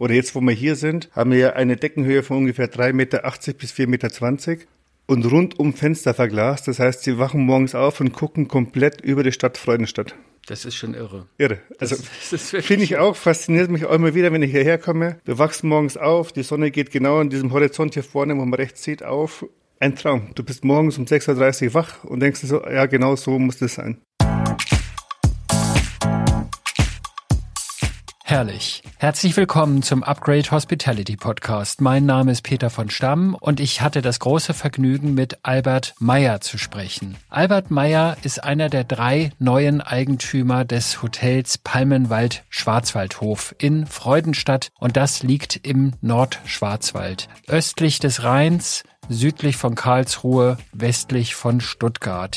Oder jetzt, wo wir hier sind, haben wir eine Deckenhöhe von ungefähr 3,80 Meter bis 4,20 Meter und rundum Fenster verglast. Das heißt, sie wachen morgens auf und gucken komplett über die Stadt Freudenstadt. Das ist schon irre. Irre. Also finde ich auch, fasziniert mich auch immer wieder, wenn ich hierher komme. Wir wachsen morgens auf, die Sonne geht genau an diesem Horizont hier vorne, wo man rechts sieht, auf. Ein Traum. Du bist morgens um 6.30 Uhr wach und denkst so, ja, genau so muss das sein. Herrlich. Herzlich willkommen zum Upgrade Hospitality Podcast. Mein Name ist Peter von Stamm und ich hatte das große Vergnügen, mit Albert Meyer zu sprechen. Albert Meyer ist einer der drei neuen Eigentümer des Hotels Palmenwald Schwarzwaldhof in Freudenstadt und das liegt im Nordschwarzwald. Östlich des Rheins, südlich von Karlsruhe, westlich von Stuttgart.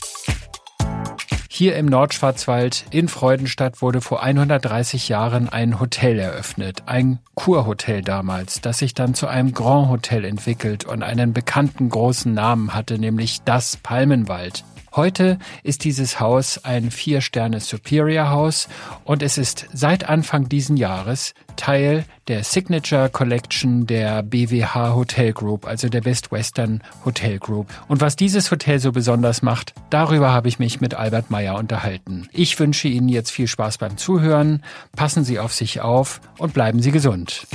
Hier im Nordschwarzwald in Freudenstadt wurde vor 130 Jahren ein Hotel eröffnet, ein Kurhotel damals, das sich dann zu einem Grand Hotel entwickelt und einen bekannten großen Namen hatte, nämlich das Palmenwald. Heute ist dieses Haus ein Vier-Sterne Superior Haus und es ist seit Anfang diesen Jahres Teil der Signature Collection der BWH Hotel Group, also der Best Western Hotel Group. Und was dieses Hotel so besonders macht, darüber habe ich mich mit Albert Meyer unterhalten. Ich wünsche Ihnen jetzt viel Spaß beim Zuhören, passen Sie auf sich auf und bleiben Sie gesund.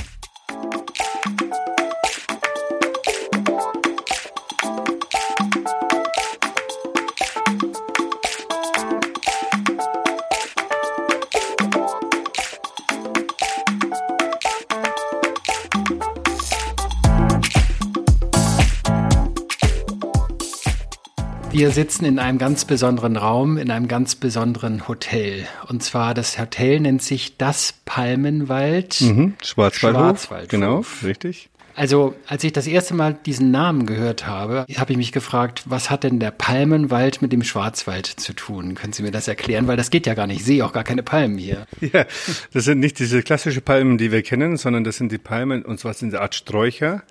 Wir sitzen in einem ganz besonderen Raum, in einem ganz besonderen Hotel. Und zwar das Hotel nennt sich das Palmenwald. Mhm, Schwarzwaldhof. Schwarzwaldhof. Genau, richtig. Also, als ich das erste Mal diesen Namen gehört habe, habe ich mich gefragt, was hat denn der Palmenwald mit dem Schwarzwald zu tun? Können Sie mir das erklären? Weil das geht ja gar nicht. Ich sehe auch gar keine Palmen hier. Ja, das sind nicht diese klassischen Palmen, die wir kennen, sondern das sind die Palmen, und zwar sind eine Art Sträucher.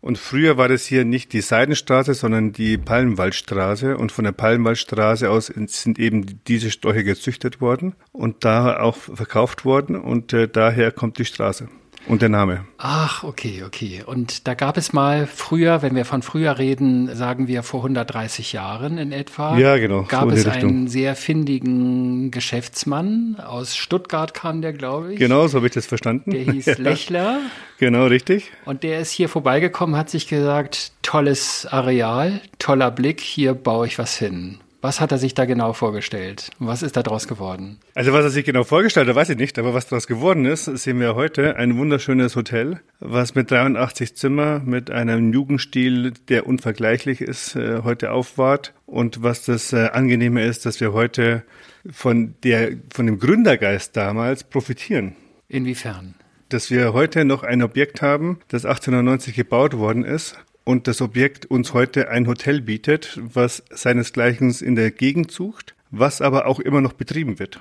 Und früher war das hier nicht die Seidenstraße, sondern die Palmenwaldstraße. Und von der Palmenwaldstraße aus sind eben diese Sträucher gezüchtet worden und da auch verkauft worden. Und äh, daher kommt die Straße. Und der Name. Ach, okay, okay. Und da gab es mal früher, wenn wir von früher reden, sagen wir vor 130 Jahren in etwa. Ja, genau. Gab so es einen sehr findigen Geschäftsmann. Aus Stuttgart kam der, glaube ich. Genau, so habe ich das verstanden. Der hieß ja. Lechler. Genau, richtig. Und der ist hier vorbeigekommen, hat sich gesagt, tolles Areal, toller Blick, hier baue ich was hin. Was hat er sich da genau vorgestellt? Was ist da draus geworden? Also was er sich genau vorgestellt hat, weiß ich nicht, aber was daraus geworden ist, sehen wir heute. Ein wunderschönes Hotel, was mit 83 Zimmer, mit einem Jugendstil, der unvergleichlich ist, äh, heute aufwahrt. Und was das äh, Angenehme ist, dass wir heute von, der, von dem Gründergeist damals profitieren. Inwiefern? Dass wir heute noch ein Objekt haben, das 1890 gebaut worden ist und das Objekt uns heute ein Hotel bietet, was seinesgleichen in der Gegend sucht, was aber auch immer noch betrieben wird.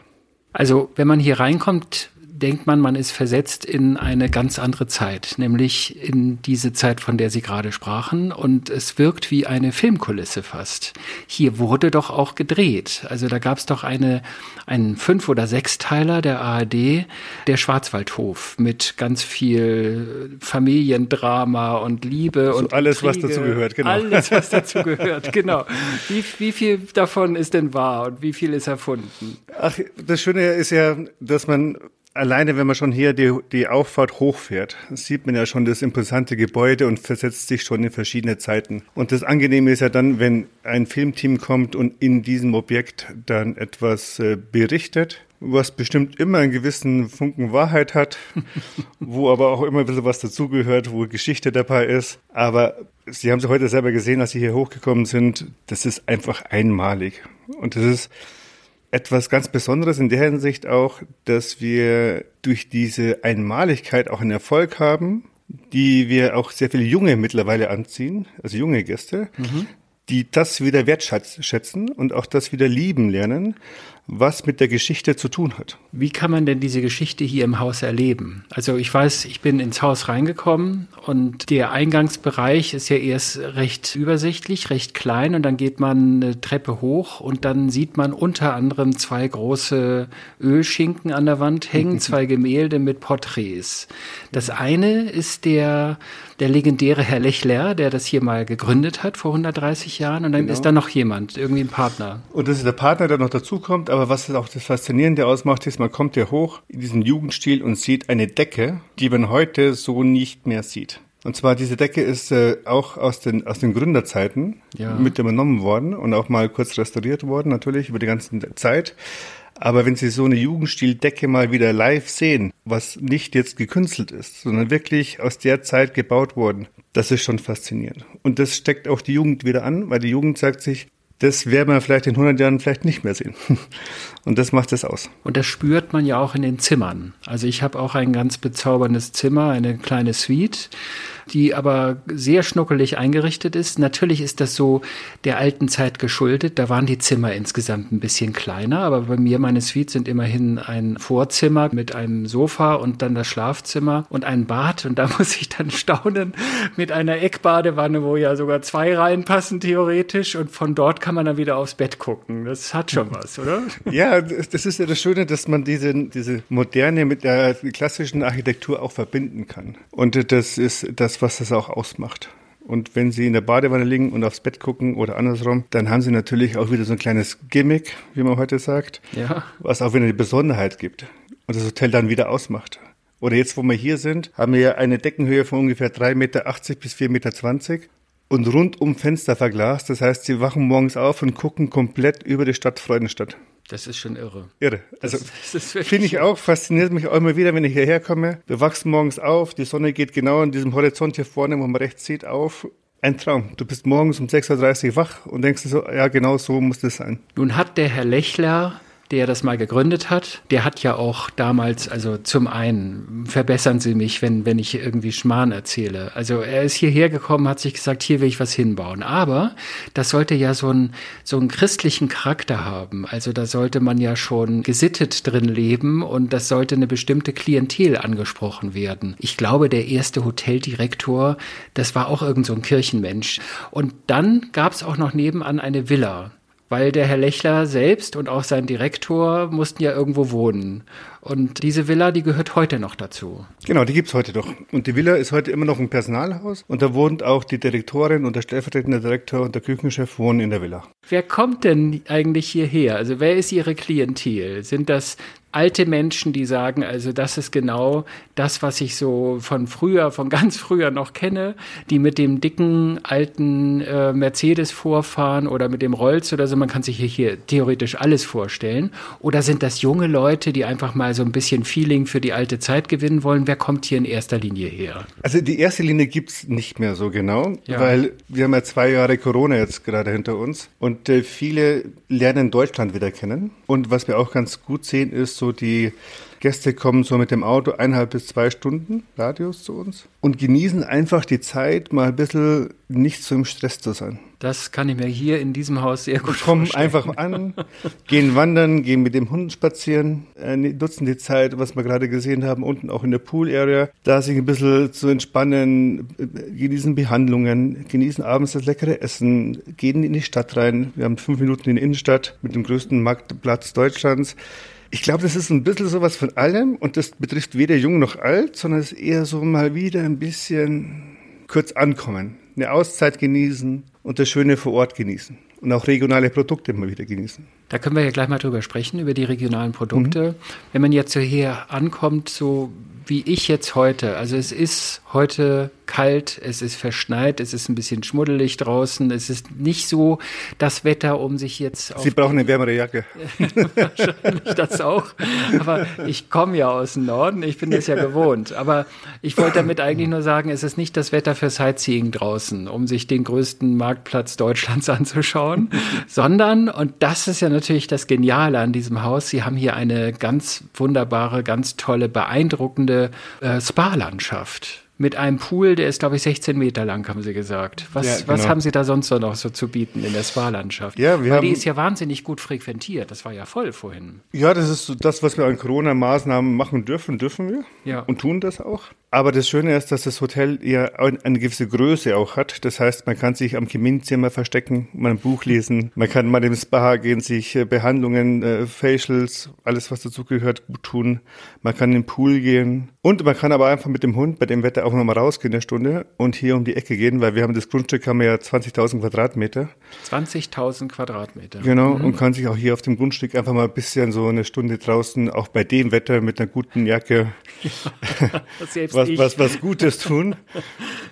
Also, wenn man hier reinkommt, denkt man, man ist versetzt in eine ganz andere Zeit, nämlich in diese Zeit, von der Sie gerade sprachen. Und es wirkt wie eine Filmkulisse fast. Hier wurde doch auch gedreht. Also da gab es doch eine, einen Fünf- oder Sechsteiler der ARD, der Schwarzwaldhof, mit ganz viel Familiendrama und Liebe also und alles, Kriege. was dazu gehört, genau. Alles, was dazu gehört, genau. Wie, wie viel davon ist denn wahr und wie viel ist erfunden? Ach, das Schöne ist ja, dass man Alleine, wenn man schon hier die, die Auffahrt hochfährt, sieht man ja schon das imposante Gebäude und versetzt sich schon in verschiedene Zeiten. Und das Angenehme ist ja dann, wenn ein Filmteam kommt und in diesem Objekt dann etwas äh, berichtet, was bestimmt immer einen gewissen Funken Wahrheit hat, wo aber auch immer ein bisschen was dazugehört, wo Geschichte dabei ist. Aber Sie haben es heute selber gesehen, als Sie hier hochgekommen sind, das ist einfach einmalig. Und das ist etwas ganz Besonderes in der Hinsicht auch, dass wir durch diese Einmaligkeit auch einen Erfolg haben, die wir auch sehr viele Junge mittlerweile anziehen, also junge Gäste, mhm. Die das wieder wertschätzen und auch das wieder lieben lernen, was mit der Geschichte zu tun hat. Wie kann man denn diese Geschichte hier im Haus erleben? Also ich weiß, ich bin ins Haus reingekommen und der Eingangsbereich ist ja erst recht übersichtlich, recht klein und dann geht man eine Treppe hoch und dann sieht man unter anderem zwei große Ölschinken an der Wand hängen, zwei Gemälde mit Porträts. Das eine ist der der legendäre Herr Lechler, der das hier mal gegründet hat vor 130 Jahren. Und dann genau. ist da noch jemand, irgendwie ein Partner. Und das ist der Partner, der noch dazukommt. Aber was auch das Faszinierende ausmacht, ist, man kommt hier hoch in diesen Jugendstil und sieht eine Decke, die man heute so nicht mehr sieht. Und zwar diese Decke ist äh, auch aus den, aus den Gründerzeiten ja. mit übernommen worden und auch mal kurz restauriert worden, natürlich über die ganze Zeit. Aber wenn Sie so eine Jugendstildecke mal wieder live sehen, was nicht jetzt gekünstelt ist, sondern wirklich aus der Zeit gebaut worden, das ist schon faszinierend. Und das steckt auch die Jugend wieder an, weil die Jugend sagt sich, das werden wir vielleicht in 100 Jahren vielleicht nicht mehr sehen. Und das macht es aus. Und das spürt man ja auch in den Zimmern. Also ich habe auch ein ganz bezauberndes Zimmer, eine kleine Suite die aber sehr schnuckelig eingerichtet ist. Natürlich ist das so der alten Zeit geschuldet. Da waren die Zimmer insgesamt ein bisschen kleiner, aber bei mir, meine Suite sind immerhin ein Vorzimmer mit einem Sofa und dann das Schlafzimmer und ein Bad. Und da muss ich dann staunen mit einer Eckbadewanne, wo ja sogar zwei reinpassen theoretisch. Und von dort kann man dann wieder aufs Bett gucken. Das hat schon was, oder? Ja, das ist ja das Schöne, dass man diese, diese Moderne mit der klassischen Architektur auch verbinden kann. Und das ist das das, was das auch ausmacht. Und wenn Sie in der Badewanne liegen und aufs Bett gucken oder andersrum, dann haben Sie natürlich auch wieder so ein kleines Gimmick, wie man heute sagt, ja. was auch wieder eine Besonderheit gibt und das Hotel dann wieder ausmacht. Oder jetzt, wo wir hier sind, haben wir eine Deckenhöhe von ungefähr 3,80 Meter bis 4,20 Meter und rundum Fenster verglast. Das heißt, Sie wachen morgens auf und gucken komplett über die Stadt Freudenstadt. Das ist schon irre. Irre. Also finde ich auch, fasziniert mich auch immer wieder, wenn ich hierher komme. Wir wachsen morgens auf, die Sonne geht genau an diesem Horizont hier vorne, wo man rechts sieht, auf. Ein Traum. Du bist morgens um 6.30 Uhr wach und denkst so, ja, genau so muss das sein. Nun hat der Herr Lechler der das mal gegründet hat, der hat ja auch damals, also zum einen, verbessern Sie mich, wenn, wenn ich irgendwie Schmarrn erzähle. Also er ist hierher gekommen, hat sich gesagt, hier will ich was hinbauen. Aber das sollte ja so einen, so einen christlichen Charakter haben. Also da sollte man ja schon gesittet drin leben und das sollte eine bestimmte Klientel angesprochen werden. Ich glaube, der erste Hoteldirektor, das war auch irgend so ein Kirchenmensch. Und dann gab es auch noch nebenan eine Villa weil der Herr Lechler selbst und auch sein Direktor mussten ja irgendwo wohnen. Und diese Villa, die gehört heute noch dazu. Genau, die gibt's heute doch. Und die Villa ist heute immer noch ein Personalhaus. Und da wohnt auch die Direktorin und der stellvertretende Direktor und der Küchenchef wohnen in der Villa. Wer kommt denn eigentlich hierher? Also wer ist Ihre Klientel? Sind das alte Menschen, die sagen, also das ist genau das, was ich so von früher, von ganz früher noch kenne, die mit dem dicken alten äh, Mercedes vorfahren oder mit dem Rolls oder so. Man kann sich hier, hier theoretisch alles vorstellen. Oder sind das junge Leute, die einfach mal so ein bisschen Feeling für die alte Zeit gewinnen wollen? Wer kommt hier in erster Linie her? Also die erste Linie gibt's nicht mehr so genau, ja. weil wir haben ja zwei Jahre Corona jetzt gerade hinter uns und äh, viele lernen Deutschland wieder kennen. Und was wir auch ganz gut sehen, ist so die Gäste kommen so mit dem Auto eineinhalb bis zwei Stunden Radius zu uns und genießen einfach die Zeit, mal ein bisschen nicht so im Stress zu sein. Das kann ich mir hier in diesem Haus sehr gut kommen vorstellen. einfach an, gehen wandern, gehen mit dem Hund spazieren, äh, nutzen die Zeit, was wir gerade gesehen haben, unten auch in der Pool-Area, da sich ein bisschen zu entspannen, äh, genießen Behandlungen, genießen abends das leckere Essen, gehen in die Stadt rein. Wir haben fünf Minuten in die Innenstadt mit dem größten Marktplatz Deutschlands. Ich glaube, das ist ein bisschen sowas von allem und das betrifft weder jung noch alt, sondern es ist eher so mal wieder ein bisschen kurz ankommen, eine Auszeit genießen und das Schöne vor Ort genießen und auch regionale Produkte mal wieder genießen. Da können wir ja gleich mal drüber sprechen, über die regionalen Produkte. Mhm. Wenn man jetzt so hier ankommt, so wie ich jetzt heute. Also es ist heute kalt, es ist verschneit, es ist ein bisschen schmuddelig draußen, es ist nicht so das Wetter, um sich jetzt. Sie brauchen eine wärmere Jacke. Wahrscheinlich das auch. Aber ich komme ja aus dem Norden, ich bin das ja gewohnt. Aber ich wollte damit eigentlich nur sagen, es ist nicht das Wetter für Sightseeing draußen, um sich den größten Marktplatz Deutschlands anzuschauen, sondern, und das ist ja natürlich das Geniale an diesem Haus, Sie haben hier eine ganz wunderbare, ganz tolle, beeindruckende äh, Spa-Landschaft. Mit einem Pool, der ist, glaube ich, 16 Meter lang, haben Sie gesagt. Was, ja, genau. was haben Sie da sonst noch so zu bieten in der Spa-Landschaft? Ja, wir Weil haben, die ist ja wahnsinnig gut frequentiert. Das war ja voll vorhin. Ja, das ist so das, was wir an Corona-Maßnahmen machen dürfen, dürfen wir. Ja. Und tun das auch. Aber das Schöne ist, dass das Hotel ja eine gewisse Größe auch hat. Das heißt, man kann sich am Kaminzimmer verstecken, mal ein Buch lesen, man kann mal im Spa gehen, sich äh, Behandlungen, äh, Facials, alles was dazugehört, gut tun. Man kann in den Pool gehen und man kann aber einfach mit dem Hund bei dem Wetter auch nochmal rausgehen eine Stunde und hier um die Ecke gehen, weil wir haben das Grundstück haben wir ja 20.000 Quadratmeter. 20.000 Quadratmeter. Genau mhm. und kann sich auch hier auf dem Grundstück einfach mal ein bisschen so eine Stunde draußen, auch bei dem Wetter mit einer guten Jacke. Ja, was, was, was Gutes tun.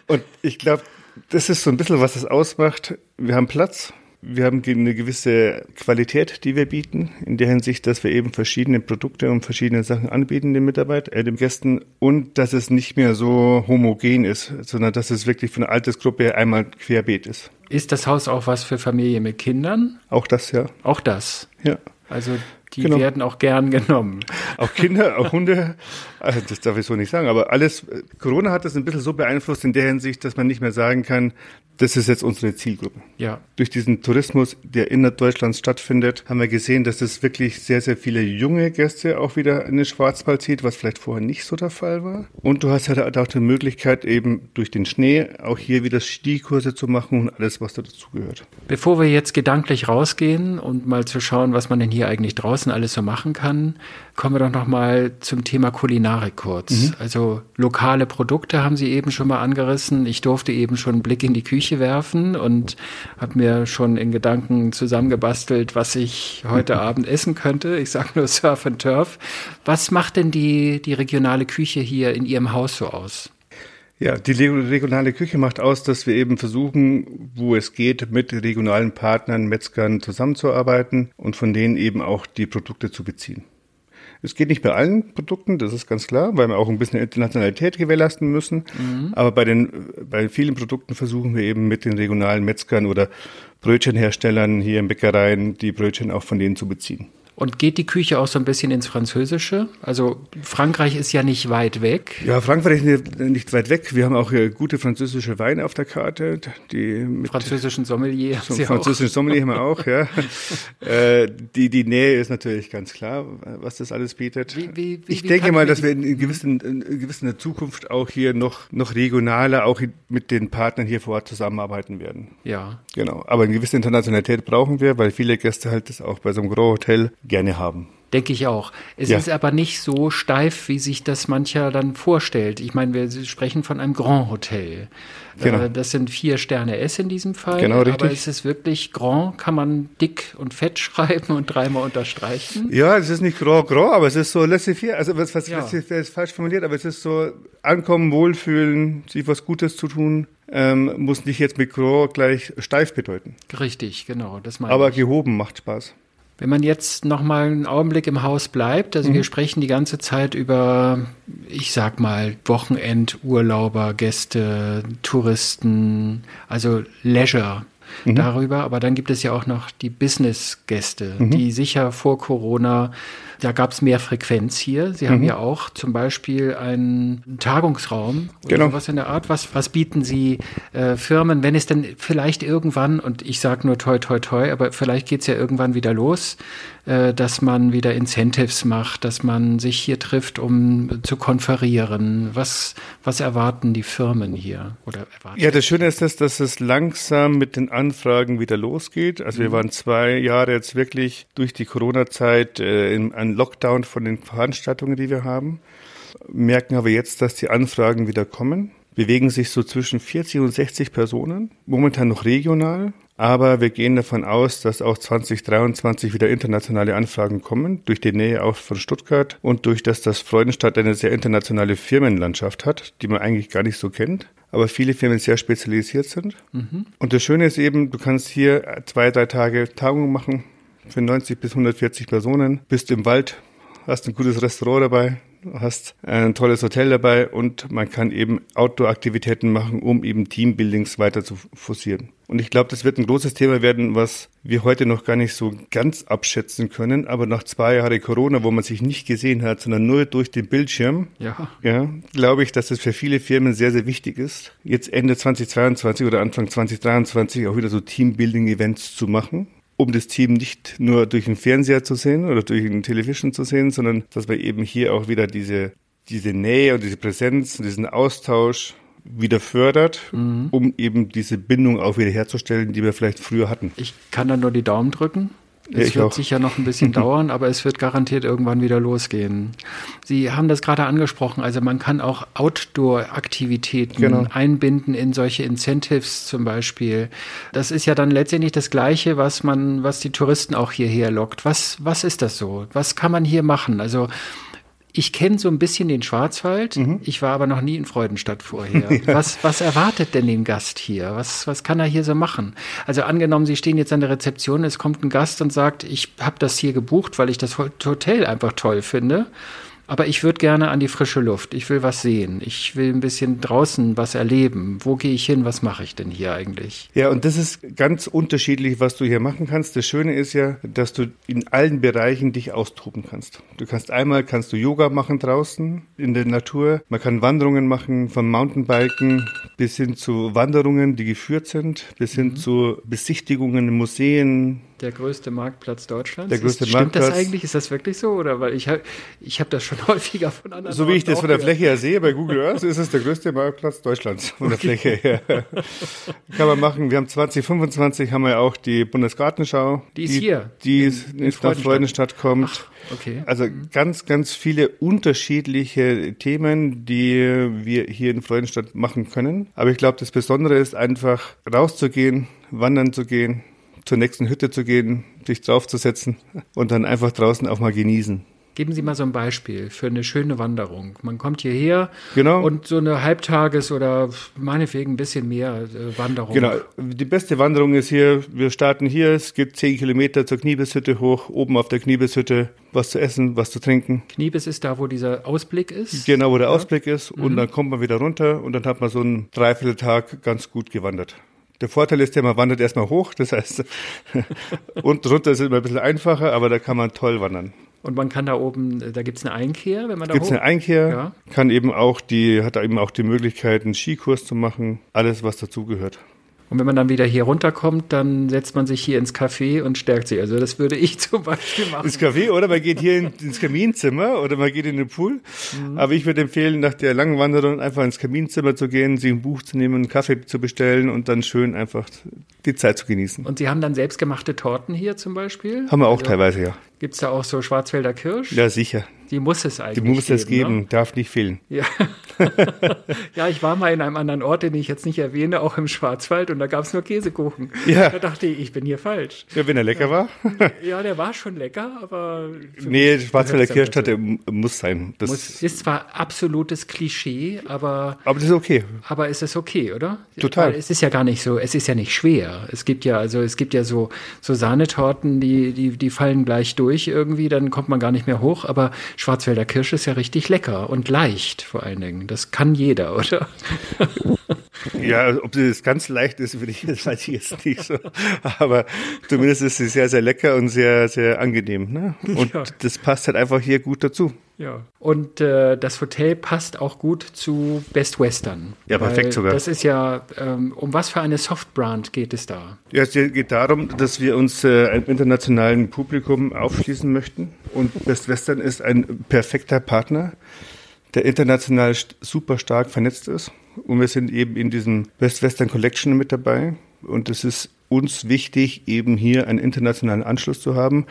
Und ich glaube, das ist so ein bisschen, was es ausmacht. Wir haben Platz. Wir haben eine gewisse Qualität, die wir bieten, in der Hinsicht, dass wir eben verschiedene Produkte und verschiedene Sachen anbieten den Mitarbeitern, äh, den Gästen und dass es nicht mehr so homogen ist, sondern dass es wirklich von der Altersgruppe einmal querbeet ist. Ist das Haus auch was für Familien mit Kindern? Auch das, ja. Auch das? Ja. Also die genau. werden auch gern genommen. Auch Kinder, auch Hunde, also das darf ich so nicht sagen, aber alles, Corona hat das ein bisschen so beeinflusst in der Hinsicht, dass man nicht mehr sagen kann, das ist jetzt unsere Zielgruppe. Ja. Durch diesen Tourismus, der innerhalb Deutschlands stattfindet, haben wir gesehen, dass es wirklich sehr, sehr viele junge Gäste auch wieder in den Schwarzwald zieht, was vielleicht vorher nicht so der Fall war. Und du hast halt auch die Möglichkeit, eben durch den Schnee auch hier wieder Stiehkurse zu machen und alles, was da dazugehört. Bevor wir jetzt gedanklich rausgehen und mal zu schauen, was man denn hier eigentlich draußen alles so machen kann, kommen wir doch noch mal zum Thema Kulinarik kurz. Mhm. Also lokale Produkte haben Sie eben schon mal angerissen. Ich durfte eben schon einen Blick in die Küche werfen und habe mir schon in Gedanken zusammengebastelt, was ich heute Abend essen könnte. Ich sage nur Surf and Turf. Was macht denn die, die regionale Küche hier in Ihrem Haus so aus? Ja, die regionale Küche macht aus, dass wir eben versuchen, wo es geht, mit regionalen Partnern, Metzgern zusammenzuarbeiten und von denen eben auch die Produkte zu beziehen. Es geht nicht bei allen Produkten, das ist ganz klar, weil wir auch ein bisschen Internationalität gewährleisten müssen. Mhm. Aber bei den, bei vielen Produkten versuchen wir eben mit den regionalen Metzgern oder Brötchenherstellern hier in Bäckereien die Brötchen auch von denen zu beziehen. Und geht die Küche auch so ein bisschen ins Französische? Also Frankreich ist ja nicht weit weg. Ja, Frankreich ist nicht weit weg. Wir haben auch gute französische Weine auf der Karte. Die französischen Sommelier. So, französischen auch. Sommelier haben wir auch, ja. äh, die, die Nähe ist natürlich ganz klar, was das alles bietet. Wie, wie, wie, ich denke mal, dass wir in gewissen, in gewissen Zukunft auch hier noch, noch regionaler, auch mit den Partnern hier vor Ort zusammenarbeiten werden. Ja. Genau. Aber eine gewisse Internationalität brauchen wir, weil viele Gäste halt das auch bei so einem Gros Hotel gerne haben. Denke ich auch. Es ja. ist aber nicht so steif, wie sich das mancher dann vorstellt. Ich meine, wir sprechen von einem Grand Hotel. Genau. Äh, das sind vier Sterne S in diesem Fall. Genau, richtig. Aber es ist wirklich Grand, kann man dick und fett schreiben und dreimal unterstreichen. Ja, es ist nicht Grand, Grand, aber es ist so laissez-faire. Also, was, was, ja. ist falsch formuliert, aber es ist so ankommen, wohlfühlen, sich was Gutes zu tun. Ähm, muss nicht jetzt mit Grand gleich steif bedeuten. Richtig, genau. Das meine aber ich. gehoben macht Spaß. Wenn man jetzt noch mal einen Augenblick im Haus bleibt, also mhm. wir sprechen die ganze Zeit über, ich sag mal, Wochenendurlauber, Gäste, Touristen, also Leisure mhm. darüber. Aber dann gibt es ja auch noch die Business-Gäste, mhm. die sicher vor Corona da gab es mehr Frequenz hier. Sie mhm. haben ja auch zum Beispiel einen Tagungsraum oder genau. sowas in der Art. Was, was bieten Sie äh, Firmen, wenn es denn vielleicht irgendwann, und ich sage nur toi toi toi, aber vielleicht geht es ja irgendwann wieder los, äh, dass man wieder Incentives macht, dass man sich hier trifft, um zu konferieren. Was, was erwarten die Firmen hier? Oder erwarten ja, das Schöne ist, dass, dass es langsam mit den Anfragen wieder losgeht. Also mhm. wir waren zwei Jahre jetzt wirklich durch die Corona-Zeit äh, in, an Lockdown von den Veranstaltungen, die wir haben. Merken aber jetzt, dass die Anfragen wieder kommen. Bewegen sich so zwischen 40 und 60 Personen, momentan noch regional. Aber wir gehen davon aus, dass auch 2023 wieder internationale Anfragen kommen, durch die Nähe auch von Stuttgart und durch das, dass Freudenstadt eine sehr internationale Firmenlandschaft hat, die man eigentlich gar nicht so kennt aber viele Firmen sehr spezialisiert sind. Mhm. Und das Schöne ist eben, du kannst hier zwei, drei Tage Tagungen machen, für 90 bis 140 Personen, bist im Wald, hast ein gutes Restaurant dabei, hast ein tolles Hotel dabei und man kann eben Outdoor-Aktivitäten machen, um eben Teambuildings weiter zu forcieren. Und ich glaube, das wird ein großes Thema werden, was wir heute noch gar nicht so ganz abschätzen können. Aber nach zwei Jahren Corona, wo man sich nicht gesehen hat, sondern nur durch den Bildschirm, ja. Ja, glaube ich, dass das für viele Firmen sehr, sehr wichtig ist, jetzt Ende 2022 oder Anfang 2023 auch wieder so Teambuilding-Events zu machen um das Team nicht nur durch den Fernseher zu sehen oder durch den Television zu sehen, sondern dass wir eben hier auch wieder diese, diese Nähe und diese Präsenz und diesen Austausch wieder fördert, mhm. um eben diese Bindung auch wieder herzustellen, die wir vielleicht früher hatten. Ich kann da nur die Daumen drücken. Es ja, wird auch. sicher noch ein bisschen dauern, aber es wird garantiert irgendwann wieder losgehen. Sie haben das gerade angesprochen, also man kann auch Outdoor-Aktivitäten genau. einbinden in solche Incentives zum Beispiel. Das ist ja dann letztendlich das Gleiche, was man, was die Touristen auch hierher lockt. Was, was ist das so? Was kann man hier machen? Also ich kenne so ein bisschen den Schwarzwald. Mhm. Ich war aber noch nie in Freudenstadt vorher. Ja. Was, was erwartet denn den Gast hier? Was, was kann er hier so machen? Also angenommen, Sie stehen jetzt an der Rezeption, es kommt ein Gast und sagt, ich habe das hier gebucht, weil ich das Hotel einfach toll finde. Aber ich würde gerne an die frische Luft. Ich will was sehen. Ich will ein bisschen draußen was erleben. Wo gehe ich hin? Was mache ich denn hier eigentlich? Ja, und das ist ganz unterschiedlich, was du hier machen kannst. Das Schöne ist ja, dass du in allen Bereichen dich austoben kannst. Du kannst einmal kannst du Yoga machen draußen in der Natur. Man kann Wanderungen machen vom Mountainbiken bis hin zu Wanderungen, die geführt sind, bis hin mhm. zu Besichtigungen in Museen, der größte Marktplatz Deutschlands. Der größte ist, Marktplatz. Stimmt das eigentlich? Ist das wirklich so? Oder weil ich habe ich hab das schon häufiger von anderen. So wie ich das von der Fläche her sehe, bei Google Earth ist es der größte Marktplatz Deutschlands von der Fläche her. Kann man machen. Wir haben 2025 haben wir auch die Bundesgartenschau. Die ist die, hier. Die in, in nach Freudenstadt, Freudenstadt kommt. Ach, okay. Also mhm. ganz, ganz viele unterschiedliche Themen, die wir hier in Freudenstadt machen können. Aber ich glaube, das Besondere ist einfach rauszugehen, wandern zu gehen, zur nächsten Hütte zu gehen, sich draufzusetzen und dann einfach draußen auch mal genießen. Geben Sie mal so ein Beispiel für eine schöne Wanderung. Man kommt hierher genau. und so eine Halbtages- oder meinetwegen ein bisschen mehr äh, Wanderung. Genau. Die beste Wanderung ist hier, wir starten hier, es gibt zehn Kilometer zur Kniebeshütte hoch, oben auf der Kniebeshütte was zu essen, was zu trinken. Kniebes ist da, wo dieser Ausblick ist? Genau, wo der ja. Ausblick ist. Und mhm. dann kommt man wieder runter und dann hat man so einen Dreivierteltag ganz gut gewandert. Der Vorteil ist ja, man wandert erstmal hoch, das heißt, und drunter ist es immer ein bisschen einfacher, aber da kann man toll wandern. Und man kann da oben, da gibt es eine Einkehr, wenn man da Gibt es eine Einkehr, ja. kann eben auch die, hat eben auch die Möglichkeit, einen Skikurs zu machen, alles, was dazugehört. Und wenn man dann wieder hier runterkommt, dann setzt man sich hier ins Café und stärkt sich. Also das würde ich zum Beispiel machen. Ins Café oder man geht hier ins Kaminzimmer oder man geht in den Pool. Mhm. Aber ich würde empfehlen, nach der langen Wanderung einfach ins Kaminzimmer zu gehen, sich ein Buch zu nehmen, einen Kaffee zu bestellen und dann schön einfach die Zeit zu genießen. Und Sie haben dann selbstgemachte Torten hier zum Beispiel? Haben wir auch also, teilweise, ja. Gibt es da auch so Schwarzwälder Kirsch? Ja, sicher. Die muss es eigentlich Die muss geben, es geben, ne? darf nicht fehlen. Ja. ja, ich war mal in einem anderen Ort, den ich jetzt nicht erwähne, auch im Schwarzwald und da gab es nur Käsekuchen. Ja. Da dachte ich, ich bin hier falsch. Ja, wenn er lecker war. ja, der war schon lecker, aber. Nee, Schwarzwälder Kirschtorte muss sein. Das muss, ist zwar absolutes Klischee, aber. Aber das ist okay. Aber ist es okay, oder? Total. Weil es ist ja gar nicht so, es ist ja nicht schwer. Es gibt ja, also es gibt ja so, so Sahnetorten, die, die, die fallen gleich durch irgendwie, dann kommt man gar nicht mehr hoch, aber Schwarzwälder Kirsch ist ja richtig lecker und leicht vor allen Dingen. Das kann jeder, oder? Ja, ob das ganz leicht ist, würde ich, das weiß ich jetzt nicht so. Aber zumindest ist es sehr, sehr lecker und sehr, sehr angenehm. Ne? Und ja. das passt halt einfach hier gut dazu. Ja. Und äh, das Hotel passt auch gut zu Best Western. Ja, perfekt sogar. Das ist ja, ähm, um was für eine Softbrand geht es da? Ja, es geht darum, dass wir uns äh, einem internationalen Publikum aufschließen möchten. Und Best Western ist ein perfekter Partner, der international super stark vernetzt ist. Und wir sind eben in diesem Best Western Collection mit dabei. Und es ist uns wichtig, eben hier einen internationalen Anschluss zu haben,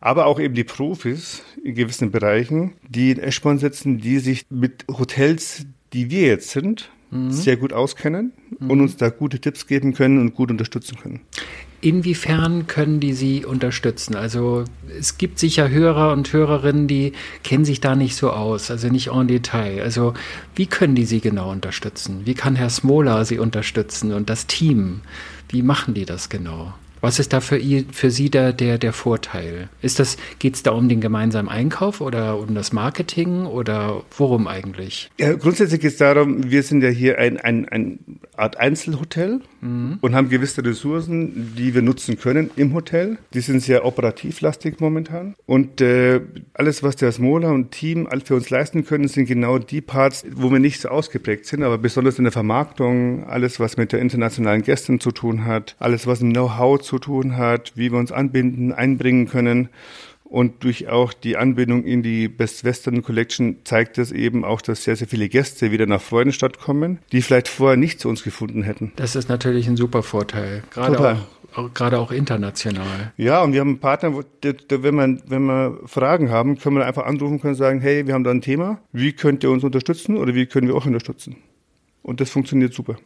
aber auch eben die Profis in gewissen Bereichen, die in Eschborn sitzen, die sich mit Hotels, die wir jetzt sind, mhm. sehr gut auskennen mhm. und uns da gute Tipps geben können und gut unterstützen können. Inwiefern können die Sie unterstützen? Also es gibt sicher Hörer und Hörerinnen, die kennen sich da nicht so aus, also nicht en Detail. Also wie können die Sie genau unterstützen? Wie kann Herr Smola Sie unterstützen und das Team? Wie machen die das genau? Was ist da für, für Sie der, der, der Vorteil? Ist das, geht es da um den gemeinsamen Einkauf oder um das Marketing oder worum eigentlich? Ja, grundsätzlich geht es darum, wir sind ja hier ein, ein, ein Art Einzelhotel mhm. und haben gewisse Ressourcen, die wir nutzen können im Hotel. Die sind sehr operativlastig momentan. Und äh, alles, was der Smola und Team für uns leisten können, sind genau die Parts, wo wir nicht so ausgeprägt sind, aber besonders in der Vermarktung, alles, was mit der internationalen Gästen zu tun hat, alles, was im Know-how zu tun hat, wie wir uns anbinden, einbringen können. Und durch auch die Anbindung in die Best Western Collection zeigt es eben auch, dass sehr, sehr viele Gäste wieder nach Freudenstadt kommen, die vielleicht vorher nicht zu uns gefunden hätten. Das ist natürlich ein super Vorteil. Gerade Total. auch gerade auch international. Ja, und wir haben einen Partner, wo, der, der, wenn, man, wenn wir Fragen haben, können wir einfach anrufen können sagen, hey, wir haben da ein Thema, wie könnt ihr uns unterstützen oder wie können wir auch unterstützen? Und das funktioniert super.